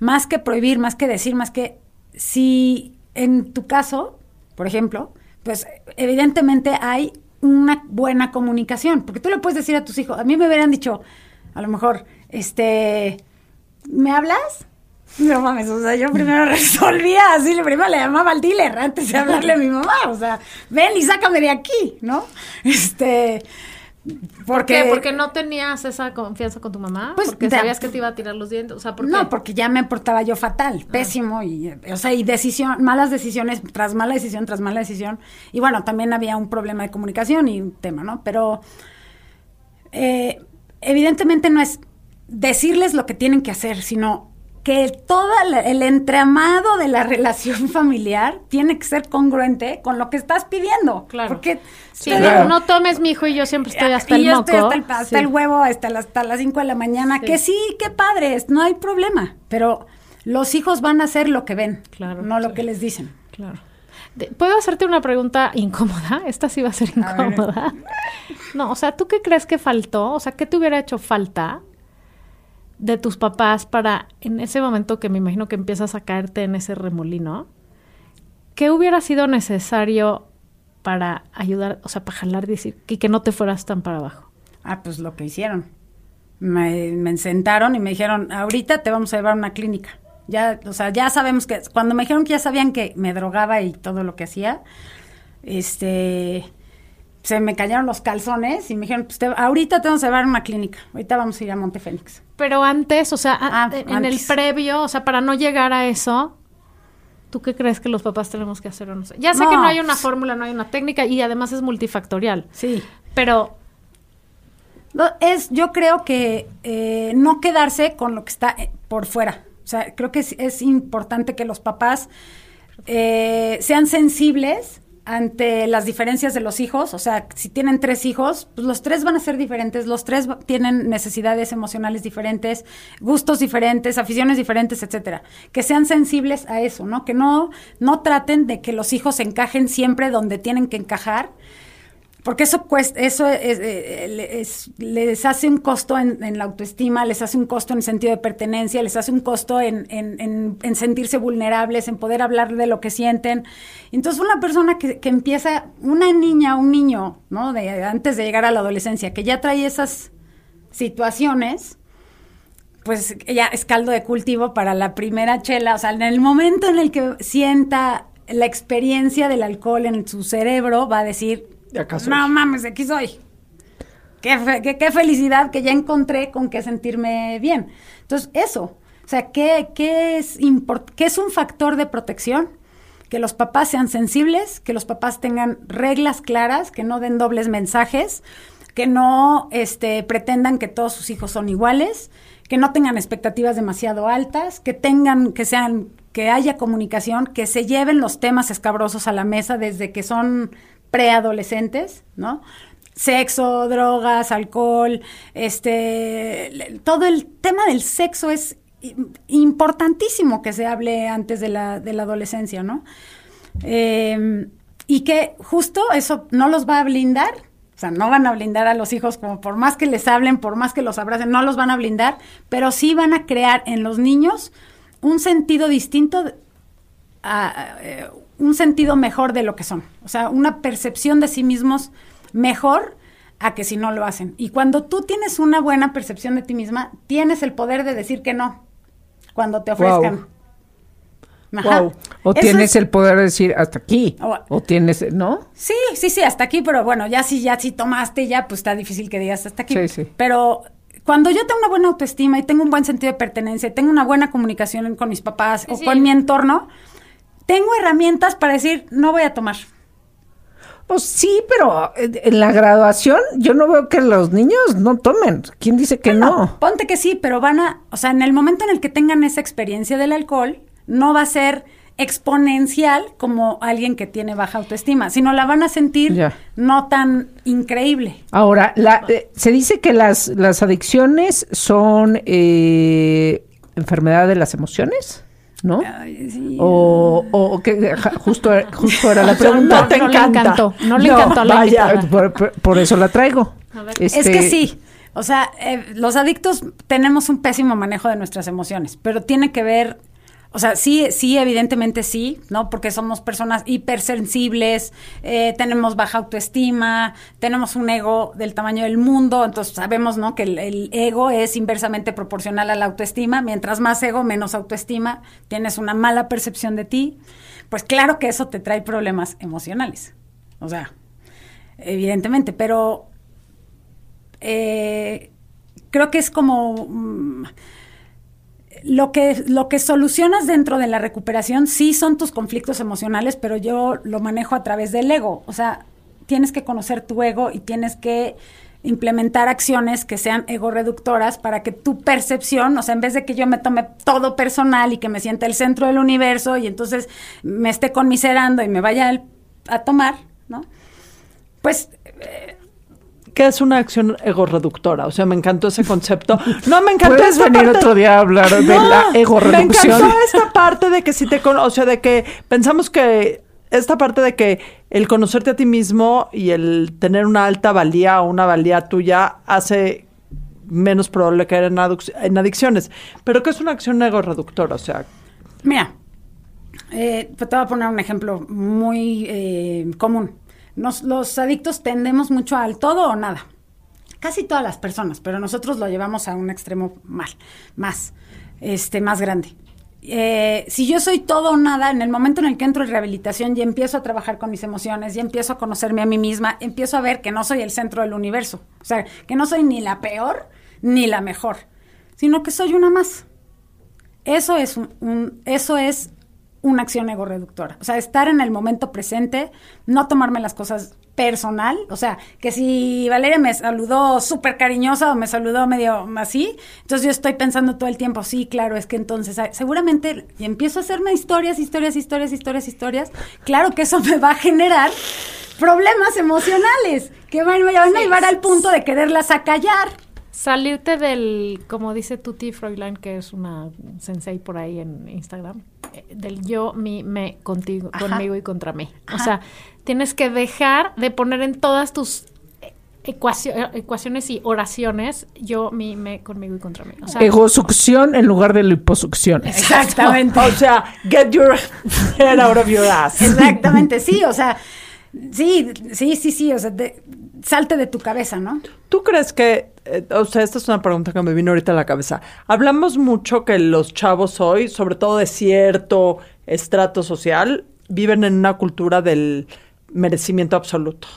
más que prohibir, más que decir, más que si en tu caso, por ejemplo, pues evidentemente hay una buena comunicación, porque tú le puedes decir a tus hijos, a mí me hubieran dicho, a lo mejor, este, ¿me hablas? No mames, o sea, yo primero resolvía así, primero le llamaba al dealer antes de hablarle a mi mamá, o sea, ven y sácame de aquí, ¿no? Este, ¿Por qué? Porque no tenías esa confianza con tu mamá. Pues, porque sabías que te iba a tirar los dientes. O sea, ¿por qué? No, porque ya me portaba yo fatal, pésimo, y, o sea, y decisión, malas decisiones tras mala decisión tras mala decisión. Y bueno, también había un problema de comunicación y un tema, ¿no? Pero eh, evidentemente no es decirles lo que tienen que hacer, sino que todo el entramado de la relación familiar tiene que ser congruente con lo que estás pidiendo. Claro. Porque Sí, no, digo, no tomes mi hijo y yo siempre estoy hasta y el yo moco. estoy hasta el, hasta Sí. el huevo, hasta las, hasta las 5 de la mañana, Sí. que sí, qué padres, no hay problema. Pero los hijos van a hacer lo que ven, Claro, no lo que les dicen. Claro. ¿Puedo hacerte una pregunta incómoda? Esta sí va a ser A incómoda. No, o sea, ¿tú qué crees que faltó? O sea, ¿qué te hubiera hecho falta de tus papás para, en ese momento que me imagino que empiezas a caerte en ese remolino, ¿qué hubiera sido necesario para ayudar, o sea, para jalar y decir, y que no te fueras tan para abajo? Ah, pues lo que hicieron. Me, me sentaron y me dijeron, ahorita te vamos a llevar a una clínica. Ya, o sea, ya sabemos que, cuando me dijeron que ya sabían que me drogaba y todo lo que hacía, este, se me cayeron los calzones y me dijeron, pues te- ahorita te vamos a llevar a una clínica. Ahorita vamos a ir a Montefénix. Pero antes, o sea, a- Ah, en el previo, o sea, para no llegar a eso, ¿tú qué crees que los papás tenemos que hacer o no sé? Ya sé No, que no hay una pues- fórmula, no hay una técnica y además es multifactorial. Sí. Pero No, es, yo creo que eh, no quedarse con lo que está eh, por fuera. O sea, creo que es, es importante que los papás eh, sean sensibles ante las diferencias de los hijos. O sea, si tienen tres hijos, pues los tres van a ser diferentes, los tres tienen necesidades emocionales diferentes, gustos diferentes, aficiones diferentes, etcétera. Que sean sensibles a eso, ¿no? Que no, no traten de que los hijos encajen siempre donde tienen que encajar porque eso cuesta, eso es, le- es- les hace un costo en, la autoestima, les hace un costo en el sentido de pertenencia, les hace un costo en- en sentirse vulnerables, en poder hablar de lo que sienten. Entonces, una persona que, que empieza, una niña, un niño, ¿no? De, antes de llegar a la adolescencia, que ya trae esas situaciones, pues ya es caldo de cultivo para la primera chela. O sea, en el momento en el que sienta la experiencia del alcohol en su cerebro, va a decir, De acá soy. no mames, de aquí soy. Qué, fe- qué- qué felicidad que ya encontré con qué sentirme bien. Entonces, eso. O sea, ¿qué, qué es, import- qué es un factor de protección? Que los papás sean sensibles, que los papás tengan reglas claras, que no den dobles mensajes, que no este, pretendan que todos sus hijos son iguales, que no tengan expectativas demasiado altas, que tengan, que sean, que haya comunicación, que se lleven los temas escabrosos a la mesa desde que son preadolescentes, ¿no? Sexo, drogas, alcohol, este, todo el tema del sexo es importantísimo que se hable antes de la, de la adolescencia, ¿no? Eh, y que justo eso no los va a blindar, o sea, no van a blindar a los hijos como por más que les hablen, por más que los abracen, no los van a blindar, pero sí van a crear en los niños un sentido distinto, a- eh, un sentido mejor de lo que son, o sea, una percepción de sí mismos mejor a que si no lo hacen. Y cuando tú tienes una buena percepción de ti misma, tienes el poder de decir que no cuando te ofrezcan. Wow. O Eso tienes es- el poder de decir hasta aquí. O- O tienes, ¿no? Sí, sí, sí, hasta aquí, pero bueno, ya si ya si tomaste ya, pues está difícil que digas hasta aquí. Sí, sí. Pero cuando yo tengo una buena autoestima y tengo un buen sentido de pertenencia, y tengo una buena comunicación con mis papás o Sí. con mi entorno, tengo herramientas para decir, no voy a tomar. Pues sí, pero en en la graduación yo no veo que los niños no tomen. ¿Quién dice que no? Ponte que sí, pero van a, o sea, en el momento en el que tengan esa experiencia del alcohol, no va a ser exponencial como alguien que tiene baja autoestima, sino la van a sentir Ya. no tan increíble. Ahora, la, eh, se dice que las, las adicciones son eh, enfermedad de las emociones, ¿no? Ay, sí. O, o que justo, justo era la pregunta. No, no le encantó, no le encantó a la vaya, por, por- por eso la traigo. Ver. Es Este, que sí. O sea, eh, los adictos tenemos un pésimo manejo de nuestras emociones, pero tiene que ver, o sea, sí, sí, evidentemente sí, ¿no? Porque somos personas hipersensibles, eh, tenemos baja autoestima, tenemos un ego del tamaño del mundo, entonces sabemos, ¿no? Que el, ego es inversamente proporcional a la autoestima. Mientras más ego, menos autoestima, tienes una mala percepción de ti. Pues claro que eso te trae problemas emocionales. O sea, evidentemente, pero eh, creo que es como... mm, lo que, lo que solucionas dentro de la recuperación sí son tus conflictos emocionales, pero yo lo manejo a través del ego. O sea, tienes que conocer tu ego y tienes que implementar acciones que sean ego reductoras para que tu percepción, o sea, en vez de que yo me tome todo personal y que me sienta el centro del universo y entonces me esté conmiserando y me vaya a tomar, ¿no? Pues ¿Qué es una acción ego reductora? O sea, me encantó ese concepto. No, me encantó Puedes esta venir parte- otro día a hablar de No, la ego Me encantó esta parte de que si te cono- o sea, de que pensamos que esta parte de que el conocerte a ti mismo y el tener una alta valía o una valía tuya hace menos probable caer en, adicciones. Pero ¿qué es una acción ego reductora? O sea, Mira, eh, te voy a poner un ejemplo muy eh, común. Nos- los adictos tendemos mucho al todo o nada. Casi todas las personas, pero nosotros lo llevamos a un extremo mal, más, este, más grande. Eh, si yo soy todo o nada, en el momento en el que entro en rehabilitación y empiezo a trabajar con mis emociones, y empiezo a conocerme a mí misma, empiezo a ver que no soy el centro del universo. O sea, que no soy ni la peor ni la mejor, sino que soy una más. Eso es un, un- eso es una acción ego reductora. O sea, estar en el momento presente, no tomarme las cosas personal. O sea, que si Valeria me saludó súper cariñosa o me saludó medio así, entonces yo estoy pensando todo el tiempo, sí, claro, es que entonces ah, seguramente, y empiezo a hacerme historias, historias, historias, historias, historias, claro que eso me va a generar problemas emocionales que van, van a llevar al punto de quererlas acallar. Salirte del, como dice Tuti Freudline, que es una sensei por ahí en Instagram, del yo, mi, me, contigo, Ajá. conmigo y contra mí. O sea, tienes que dejar de poner en todas tus ecuacio- ecuaciones y oraciones yo, mi, me, conmigo y contra mí. O sea, Egosucción en lugar de liposucción. Exactamente. o sea, get your head out of your ass. Exactamente, sí, o sea, sí, sí, sí, sí, o sea, de- salte de tu cabeza, ¿no? ¿Tú crees que, eh, o sea, esta es una pregunta que me vino ahorita a la cabeza. Hablamos mucho que los chavos hoy, sobre todo de cierto estrato social, viven en una cultura del merecimiento absoluto.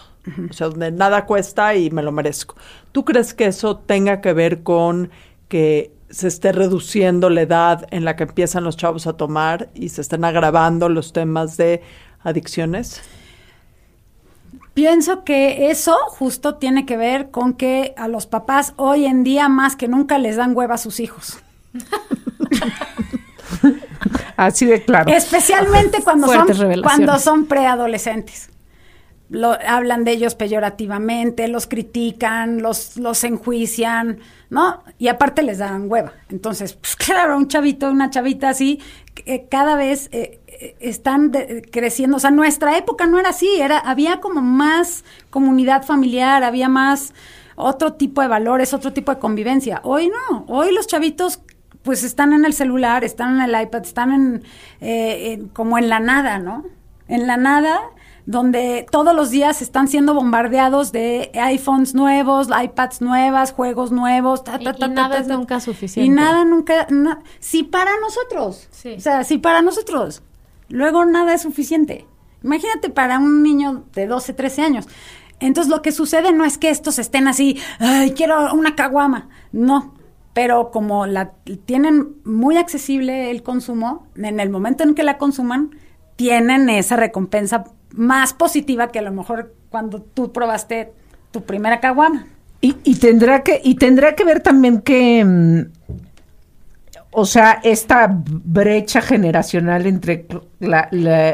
O sea, donde nada cuesta y me lo merezco. ¿Tú crees que eso tenga que ver con que se esté reduciendo la edad en la que empiezan los chavos a tomar y se estén agravando los temas de adicciones? Pienso que eso justo tiene que ver con que a los papás hoy en día más que nunca les dan hueva a sus hijos. Así de claro. Especialmente cuando son, revelaciones. cuando son preadolescentes. Lo, hablan de ellos peyorativamente, los critican, los, los enjuician, ¿no? Y aparte les dan hueva. Entonces, pues claro, un chavito, una chavita así, eh, cada vez eh, eh, están creciendo. O sea, nuestra época no era así, era, había como más comunidad familiar, había más otro tipo de valores, otro tipo de convivencia. Hoy no, hoy los chavitos pues están en el celular, están en el iPad, están en, eh, en- como en la nada, ¿no? En la nada, donde todos los días están siendo bombardeados de iPhones nuevos, iPads nuevas, juegos nuevos, ta, Y- ta, y ta, ta, nada ta, es ta. nunca suficiente. Y nada nunca, na- sí para nosotros. Sí. O sea, sí para nosotros. Luego nada es suficiente. Imagínate para un niño de 12, 13 años. Entonces lo que sucede no es que estos estén así, ay, quiero una caguama. No, pero como la tienen muy accesible el consumo, en el momento en que la consuman, tienen esa recompensa más positiva que a lo mejor cuando tú probaste tu primera caguama. Y, y tendrá que y tendrá que ver también que mm, o sea esta brecha generacional entre la,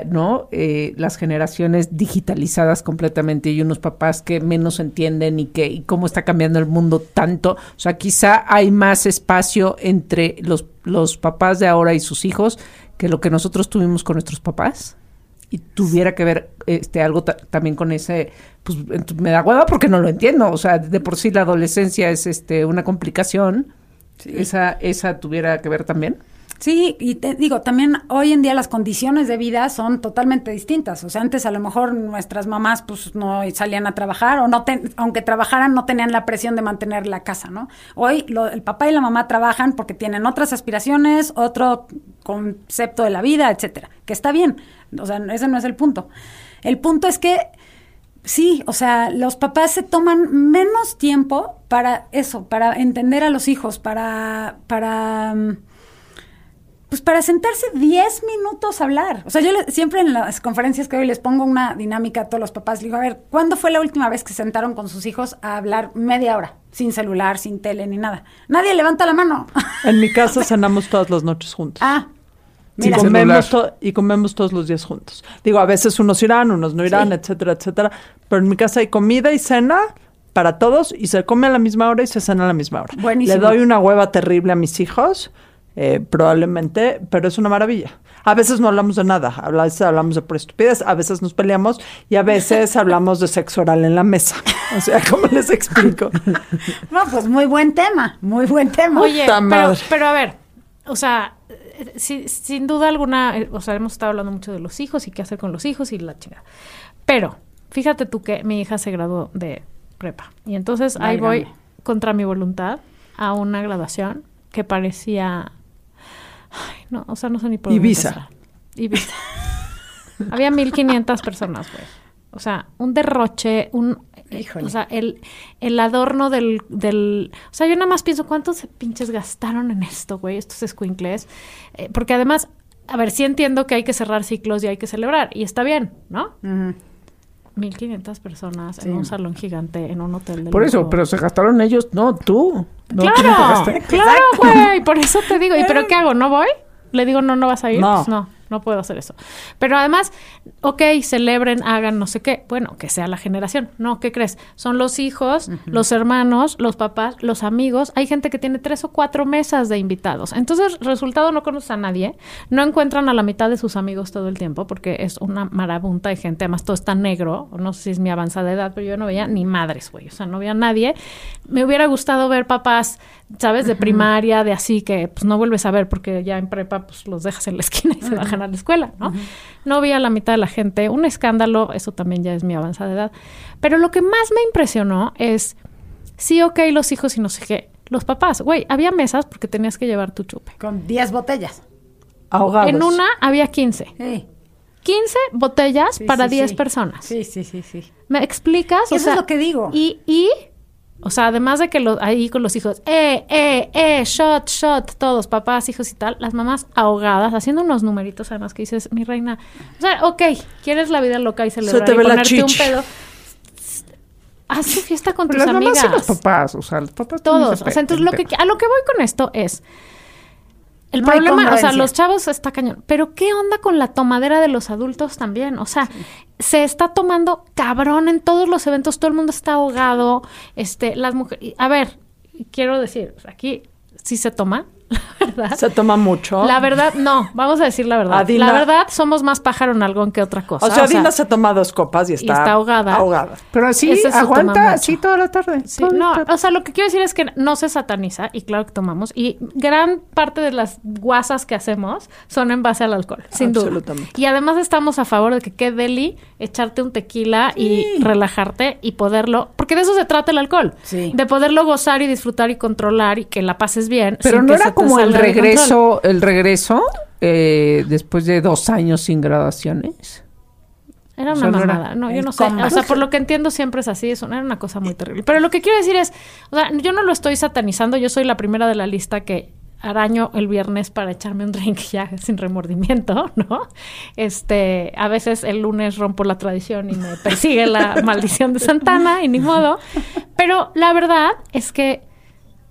no Eh, las generaciones digitalizadas completamente y unos papás que menos entienden y que y cómo está cambiando el mundo tanto. O sea quizá hay más espacio entre los los papás de ahora y sus hijos que lo que nosotros tuvimos con nuestros papás y tuviera que ver este algo ta- también con ese pues me da hueva porque no lo entiendo o sea de por sí la adolescencia es este una complicación. Esa esa tuviera que ver también Sí, y te digo, también hoy en día las condiciones de vida son totalmente distintas. O sea, antes a lo mejor nuestras mamás pues no salían a trabajar o no ten- aunque trabajaran no tenían la presión de mantener la casa, ¿no? Hoy lo- el papá y la mamá trabajan porque tienen otras aspiraciones, otro concepto de la vida, etcétera, que está bien. O sea, ese no es el punto. El punto es que sí, o sea, los papás se toman menos tiempo para eso, para entender a los hijos, para, para, mm, pues para sentarse 10 minutos a hablar. O sea, yo le- siempre en las conferencias que doy les pongo una dinámica a todos los papás. Les digo, a ver, ¿cuándo fue la última vez que se sentaron con sus hijos a hablar media hora? Sin celular, sin tele, ni nada. Nadie levanta la mano. En mi casa cenamos todas las noches juntos. ah, Y comemos, y comemos todos los días juntos. Digo, a veces unos irán, unos no irán, Sí. etcétera, etcétera. Pero en mi casa hay comida y cena para todos y se come a la misma hora y se cena a la misma hora. Buenísimo. Le doy una hueva terrible a mis hijos, eh, probablemente, pero es una maravilla. A veces no hablamos de nada, a veces hablamos de por estupidez, a veces nos peleamos y a veces hablamos de sexo oral en la mesa. O sea, ¿cómo les explico? no, pues muy buen tema, muy buen tema. Oye, pero, pero a ver, o sea, eh, si- sin duda alguna, eh, o sea, hemos estado hablando mucho de los hijos y qué hacer con los hijos y la chingada. Pero, fíjate tú que mi hija se graduó de prepa. Y entonces ahí voy contra mi voluntad a una graduación que parecía... Ay, no, o sea, no sé ni por dónde Ibiza. Ibiza. Había 1500 personas, güey. O sea, un derroche, un... Híjole. O sea, el, el adorno del, del... O sea, yo nada más pienso, ¿cuántos pinches gastaron en esto, güey? Estos escuincles. Eh, porque además, a ver, sí entiendo que hay que cerrar ciclos y hay que celebrar. Y está bien, ¿no? Ujú. 1500 personas en un salón gigante, en un hotel de Por eso, lujo. pero se gastaron ellos, no tú. No, tú no te Claro, claro, güey. Por eso te digo. ¿Y pero qué hago? ¿No voy? Le digo, no, no vas a ir. No. Pues no, no puedo hacer eso. Pero además, ok, celebren, hagan no sé qué. Bueno, que sea la generación. No, ¿qué crees? Son los hijos, los hermanos, los papás, los amigos. Hay gente que tiene tres o cuatro mesas de invitados. Entonces, resultado, no conoces a nadie. No encuentran a la mitad de sus amigos todo el tiempo porque es una marabunta de gente. Además, todo está negro. No sé si es mi avanzada edad, pero yo no veía ni madres, güey. O sea, no veía a nadie. Me hubiera gustado ver papás, ¿sabes? De primaria, de así que pues no vuelves a ver porque ya en prepa pues los dejas en la esquina y se bajan a la escuela, ¿no? No vi a la mitad de la gente. Un escándalo, eso también ya es mi avanzada edad. Pero lo que más me impresionó es, sí, ok, los hijos y no sé qué. Los papás, güey, había mesas porque tenías que llevar tu chupe. Con 10 botellas. Ahogados. En una había 15. Sí. 15 botellas Sí, para sí, 10 sí. personas. Sí, sí, sí, sí. ¿Me explicas? Eso es lo que digo. Y, y, o sea, además de que lo, ahí con los hijos, eh, eh, eh, shot, shot, todos, papás, hijos y tal, las mamás ahogadas, haciendo unos numeritos además que dices, mi reina, o sea, ok, quieres la vida loca y celebrar te y ve la ponerte un pedo. Haz tu fiesta con Pero tus las mamás amigas. y los papás, o sea, los papás Todos. se O sea, entonces lo que, a lo que voy con esto es. El problema, o sea, los chavos está cañón. Pero ¿qué onda con la tomadera de los adultos también? O sea, se está tomando cabrón en todos los eventos, todo el mundo está ahogado. Este, las mujeres. A ver, quiero decir, aquí sí se toma, la verdad. Se toma mucho. La verdad, no, vamos a decir la verdad. Adina- la verdad, somos más pájaro en algón que otra cosa. o sea, Dina se toma dos copas y está, está ahogada. ahogada. Pero así Ese aguanta así toda la tarde. Sí, no, tarde. o sea, lo que quiero decir es que no se sataniza, y claro que tomamos, y gran parte de las guasas que hacemos son en base al alcohol, sin duda. Absolutamente. Y además estamos a favor de que qué deli echarte un tequila y relajarte y poderlo, porque de eso se trata el alcohol, Sí. de poderlo gozar y disfrutar y controlar y que la pases bien. Pero no era como el regreso, el regreso eh, después de dos años sin graduaciones. Era O una sea, no era mamada. No, yo no sé. O sea, por lo que entiendo siempre es así. Es una, era una cosa muy terrible. Pero lo que quiero decir es, o sea, yo no lo estoy satanizando. Yo soy la primera de la lista que araño el viernes para echarme un drink ya sin remordimiento, ¿no? Este, a veces el lunes rompo la tradición y me persigue la maldición de Santana y ni modo. Pero la verdad es que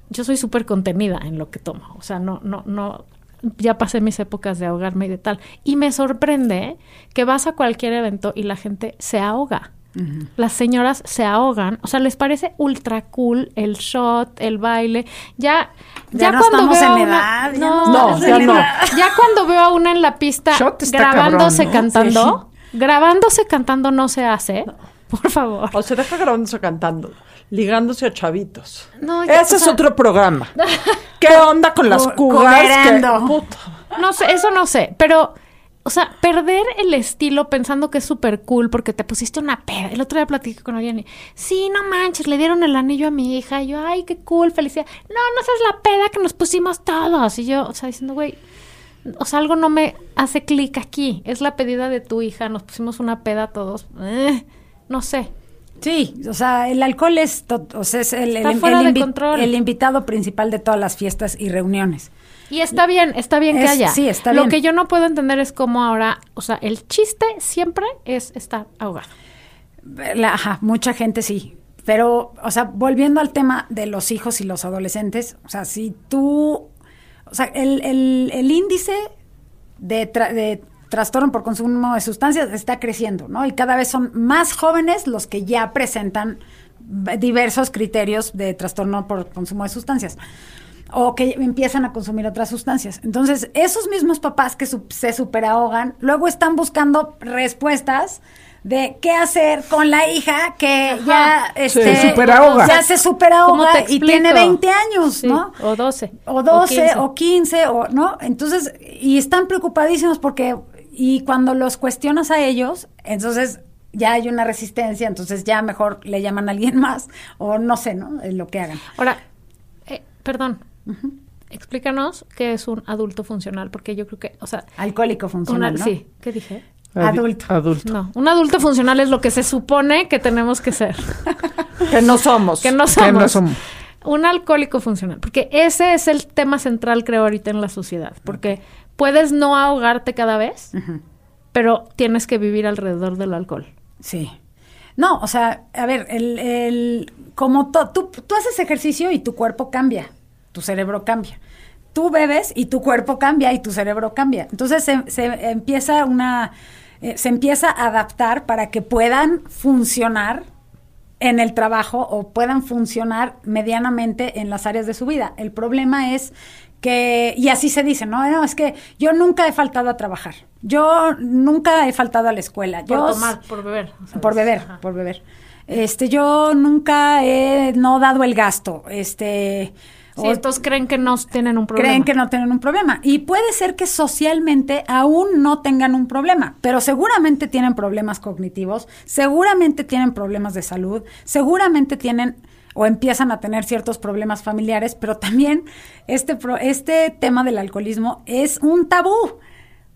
yo soy súper contenida en lo que tomo. O sea, no, no, no, ya pasé mis épocas de ahogarme y de tal. Y me sorprende que vas a cualquier evento y la gente se ahoga. Las señoras se ahogan, o sea, les parece ultra cool el shot, el baile. Ya, Ya ya, no cuando estamos veo a en una, edad, ya no, ya en no. edad. Ya cuando veo a una en la pista grabándose cabrón, ¿no? cantando, grabándose cantando no se hace. Por favor. O se deja grabándose cantando, ligándose a chavitos. No, ya, Ese o es otro programa. ¿Qué onda con las cugas? que-. No sé, eso no sé, pero, o sea, perder el estilo pensando que es súper cool porque te pusiste una peda. El otro día platiqué con alguien y, sí, no manches, le dieron el anillo a mi hija. Y yo, ay, qué cool, felicidad. No, no es la peda que nos pusimos todos. Y yo, o sea, diciendo, güey, o sea, algo no me hace clic aquí. Es la pedida de tu hija, nos pusimos una peda todos. Eh, no sé. Sí, o sea, el alcohol es, o sea, es el, el- invi- control. el invitado principal de todas las fiestas y reuniones. Y está bien, está bien que haya. sí, está Lo bien. que yo no puedo entender es cómo ahora, o sea, el chiste siempre es estar ahogado. La- ajá, mucha gente sí. Pero, o sea, volviendo al tema de los hijos y los adolescentes, o sea, si tú, o sea, el, el- el índice de, tra- de trastorno por consumo de sustancias está creciendo, ¿no? Y cada vez son más jóvenes los que ya presentan diversos criterios de trastorno por consumo de sustancias o que empiezan a consumir otras sustancias. Entonces, esos mismos papás que su- se superahogan, luego están buscando respuestas de qué hacer con la hija que ya este, Se superahoga. ya se ¿Cómo superahoga y tiene 20 años, Sí, ¿no? O 12. o 12 15. o 15 o no entonces y están preocupadísimos porque y cuando los cuestionas a ellos entonces ya hay una resistencia entonces ya mejor le llaman a alguien más o no sé no Es lo que hagan Ahora, eh, perdón, explícanos qué es un adulto funcional, porque yo creo que, o sea, alcohólico funcional una- ¿no? sí, ¿qué dije? Adulto. Adulto. No, un adulto funcional es lo que se supone que tenemos que ser, Que no somos. que no Que somos. no somos. Un alcohólico funcional, porque ese es el tema central, creo, ahorita en la sociedad, porque puedes no ahogarte cada vez, pero tienes que vivir alrededor del alcohol. Sí. No, o sea, a ver, el, el, como to- tú, tú haces ejercicio y tu cuerpo cambia, tu cerebro cambia. Tú bebes y tu cuerpo cambia y tu cerebro cambia. Entonces se, se empieza una, eh, se empieza a adaptar para que puedan funcionar en el trabajo o puedan funcionar medianamente en las áreas de su vida. El problema es que, y así se dice, ¿no? No, es que yo nunca he faltado a trabajar. Yo nunca he faltado a la escuela. Por yo tomar, por beber. ¿sabes? por beber, Ajá. por beber. Este, yo nunca he no dado el gasto. Este, Sí, o estos creen que no tienen un problema. creen que no tienen un problema. Y puede ser que socialmente aún no tengan un problema, pero seguramente tienen problemas cognitivos, seguramente tienen problemas de salud, seguramente tienen o empiezan a tener ciertos problemas familiares, pero también este, pro- este tema del alcoholismo es un tabú.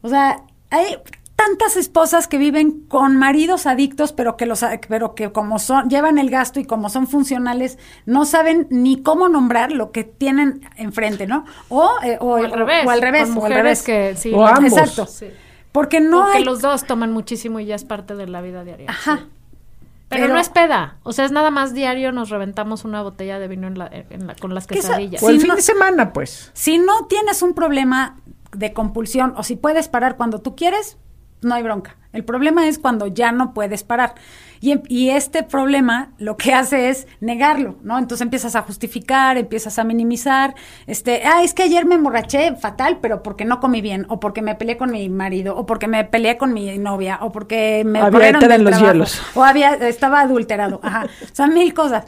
O sea, hay tantas esposas que viven con maridos adictos, pero que los pero que como son llevan el gasto y como son funcionales, no saben ni cómo nombrar lo que tienen enfrente, ¿no? O, eh, o, O al revés. o al revés, con o al mujeres revés. que sí. O ambos. Exacto. Sí. Porque no o que hay los dos toman muchísimo y ya es parte de la vida diaria. Ajá. Sí. Pero, Pero- no es peda. O sea, es nada más diario nos reventamos una botella de vino en la, en la- con las quesadillas. O el Sí, fin no- de semana, pues. Si no tienes un problema de compulsión o si puedes parar cuando tú quieres, no hay bronca. El problema es cuando ya no puedes parar. Y, em- y este problema lo que hace es negarlo, ¿no? Entonces empiezas a justificar, empiezas a minimizar. Este, ah, es que ayer me emborraché fatal, pero porque no comí bien, o porque me peleé con mi marido, o porque me peleé con mi novia, o porque me Había en los trabajo, hielos. o había, estaba adulterado. Ajá. O sea, mil cosas.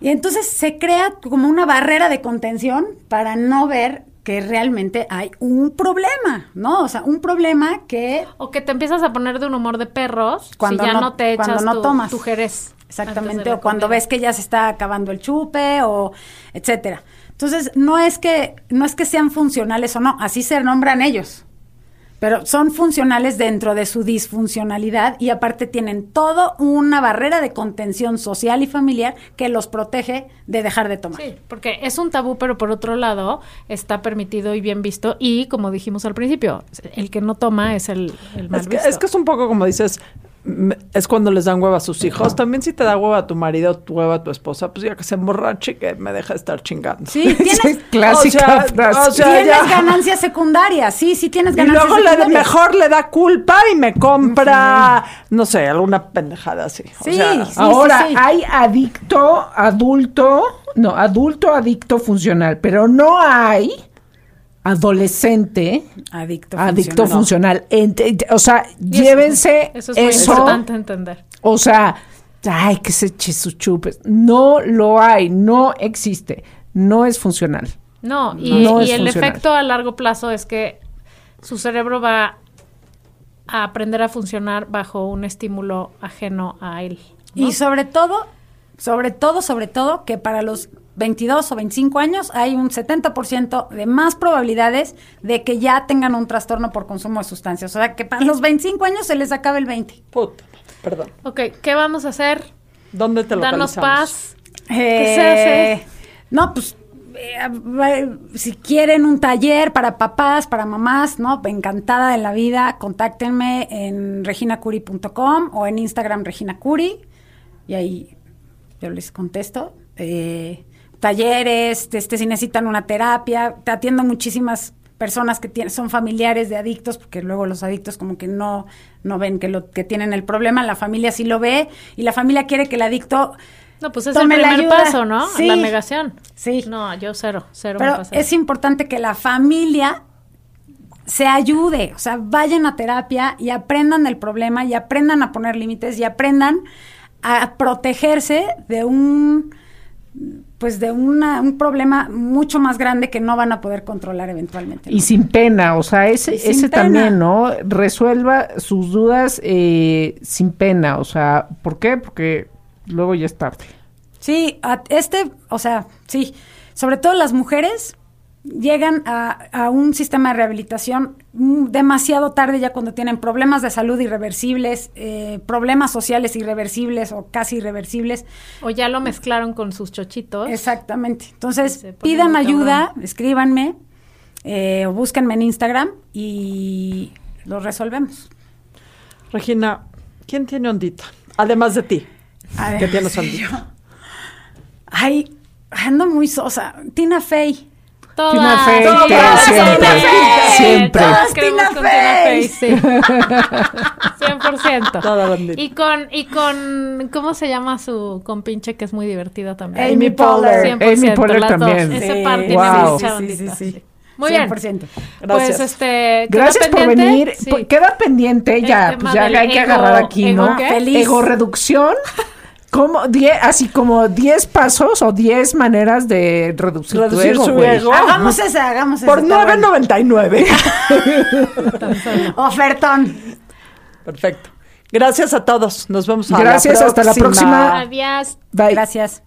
Y entonces se crea como una barrera de contención para no ver que realmente hay un problema, ¿no? O sea, un problema que O que te empiezas a poner de un humor de perros Cuando si ya no- no, te cuando echas no tu, tomas. tu jerez. exactamente o cuando comida. ves que ya se está acabando el chupe o etcétera. Entonces, no es que no es que sean funcionales o no, así se nombran ellos. Pero son funcionales dentro de su disfuncionalidad y aparte tienen todo una barrera de contención social y familiar que los protege de dejar de tomar. Sí, porque es un tabú, pero por otro lado está permitido y bien visto. Y como dijimos al principio, el que no toma es el, el mal Es que, visto. es que es un poco como dices, es cuando les dan hueva a sus hijos. También si te da hueva a tu marido, tu hueva a tu esposa, pues ya que se emborrache y que me deja de estar chingando. Sí, tienes, clásica O sea, frase. o sea, tienes ya. ganancias secundarias, sí, sí tienes Y ganancias luego le, secundarias. mejor le da culpa y me compra, no sé, alguna pendejada así. O Sí, sea, sí. Ahora, sí. hay adicto, adulto, no, adulto, adicto funcional, pero no hay adolescente, Adicto, adicto funcional. o sea, eso- llévense Eso es muy eso, importante entender. o sea, ay, que se eche sus chupes. No lo hay, no existe, no es funcional. No, y, No y es el funcional. efecto a largo plazo es que su cerebro va a aprender a funcionar bajo un estímulo ajeno a él. ¿no? Y sobre todo, sobre todo, sobre todo, que para los 22 o 25 años hay un 70% de más probabilidades de que ya tengan un trastorno por consumo de sustancias. O sea, que para los 25 años se les acabe el 20. puta, perdón. Ok, ¿qué vamos a hacer ¿Dónde te Danos localizamos? paz. ¿Qué se Eh, hace? No, pues eh, va- si quieren un taller para papás, para mamás, ¿no? Encantada de la vida, contáctenme en reginacuri.com o en Instagram reginacuri y ahí yo les contesto. Eh, talleres, este, si necesitan una terapia, te atiendo muchísimas personas que tienen, son familiares de adictos, porque luego los adictos como que no, no ven que lo que tienen el problema, la familia sí lo ve y la familia quiere que el adicto No, pues es Tome el primer paso, ¿no? Sí. La negación. Sí. No, yo cero, cero Pero es importante que la familia se ayude, o sea, vayan a terapia y aprendan del problema y aprendan a poner límites y aprendan a protegerse de un pues de una, un problema mucho más grande que no van a poder controlar eventualmente. ¿no? Y sin pena, o sea, ese, ese pena. también, ¿no? Resuelva sus dudas eh, sin pena, o sea, ¿por qué? Porque luego ya es tarde. Sí, a- este, o sea, sí, sobre todo las mujeres llegan a, a un sistema de rehabilitación mm, demasiado tarde ya cuando tienen problemas de salud irreversibles, eh, problemas sociales irreversibles o casi irreversibles. O ya lo mezclaron con sus chochitos. Exactamente. Pone pidan ayuda, escríbanme eh, o búsquenme en Instagram y lo resolvemos. Regina, ¿quién tiene ondita? Además de ti. A ver, ¿Qué tienes ondita? yo- Ay, ando muy sosa. Tina Fey. Todas. Tina Fey, todas, siempre, Tina Fey. siempre. Todas queremos Tina con Tina Fey. Fey, sí. 100%. Toda bandita. Y con, y con, ¿cómo se llama su compinche que es muy divertida también? Amy Poehler. 100%, Amy Poehler dos. también. Ese par tiene Wow. mucha Sí, sí, sí. Muy bien. 100%. Gracias. Pues este. ¿queda Gracias por pendiente? venir. Sí. Pues, Queda pendiente ya, pues ya hay que agarrar aquí, ego ¿no? qué? Feliz. Ego reducción. Como die- así como 10 pasos o 10 maneras de reducir, Reducir tu ego, su ego. Hagamos esa, hagamos esa. Por está bueno. 9.99. Ofertón. Perfecto. Gracias a todos. Nos vemos a Gracias, la hasta la próxima. Adiós. Bye. Gracias.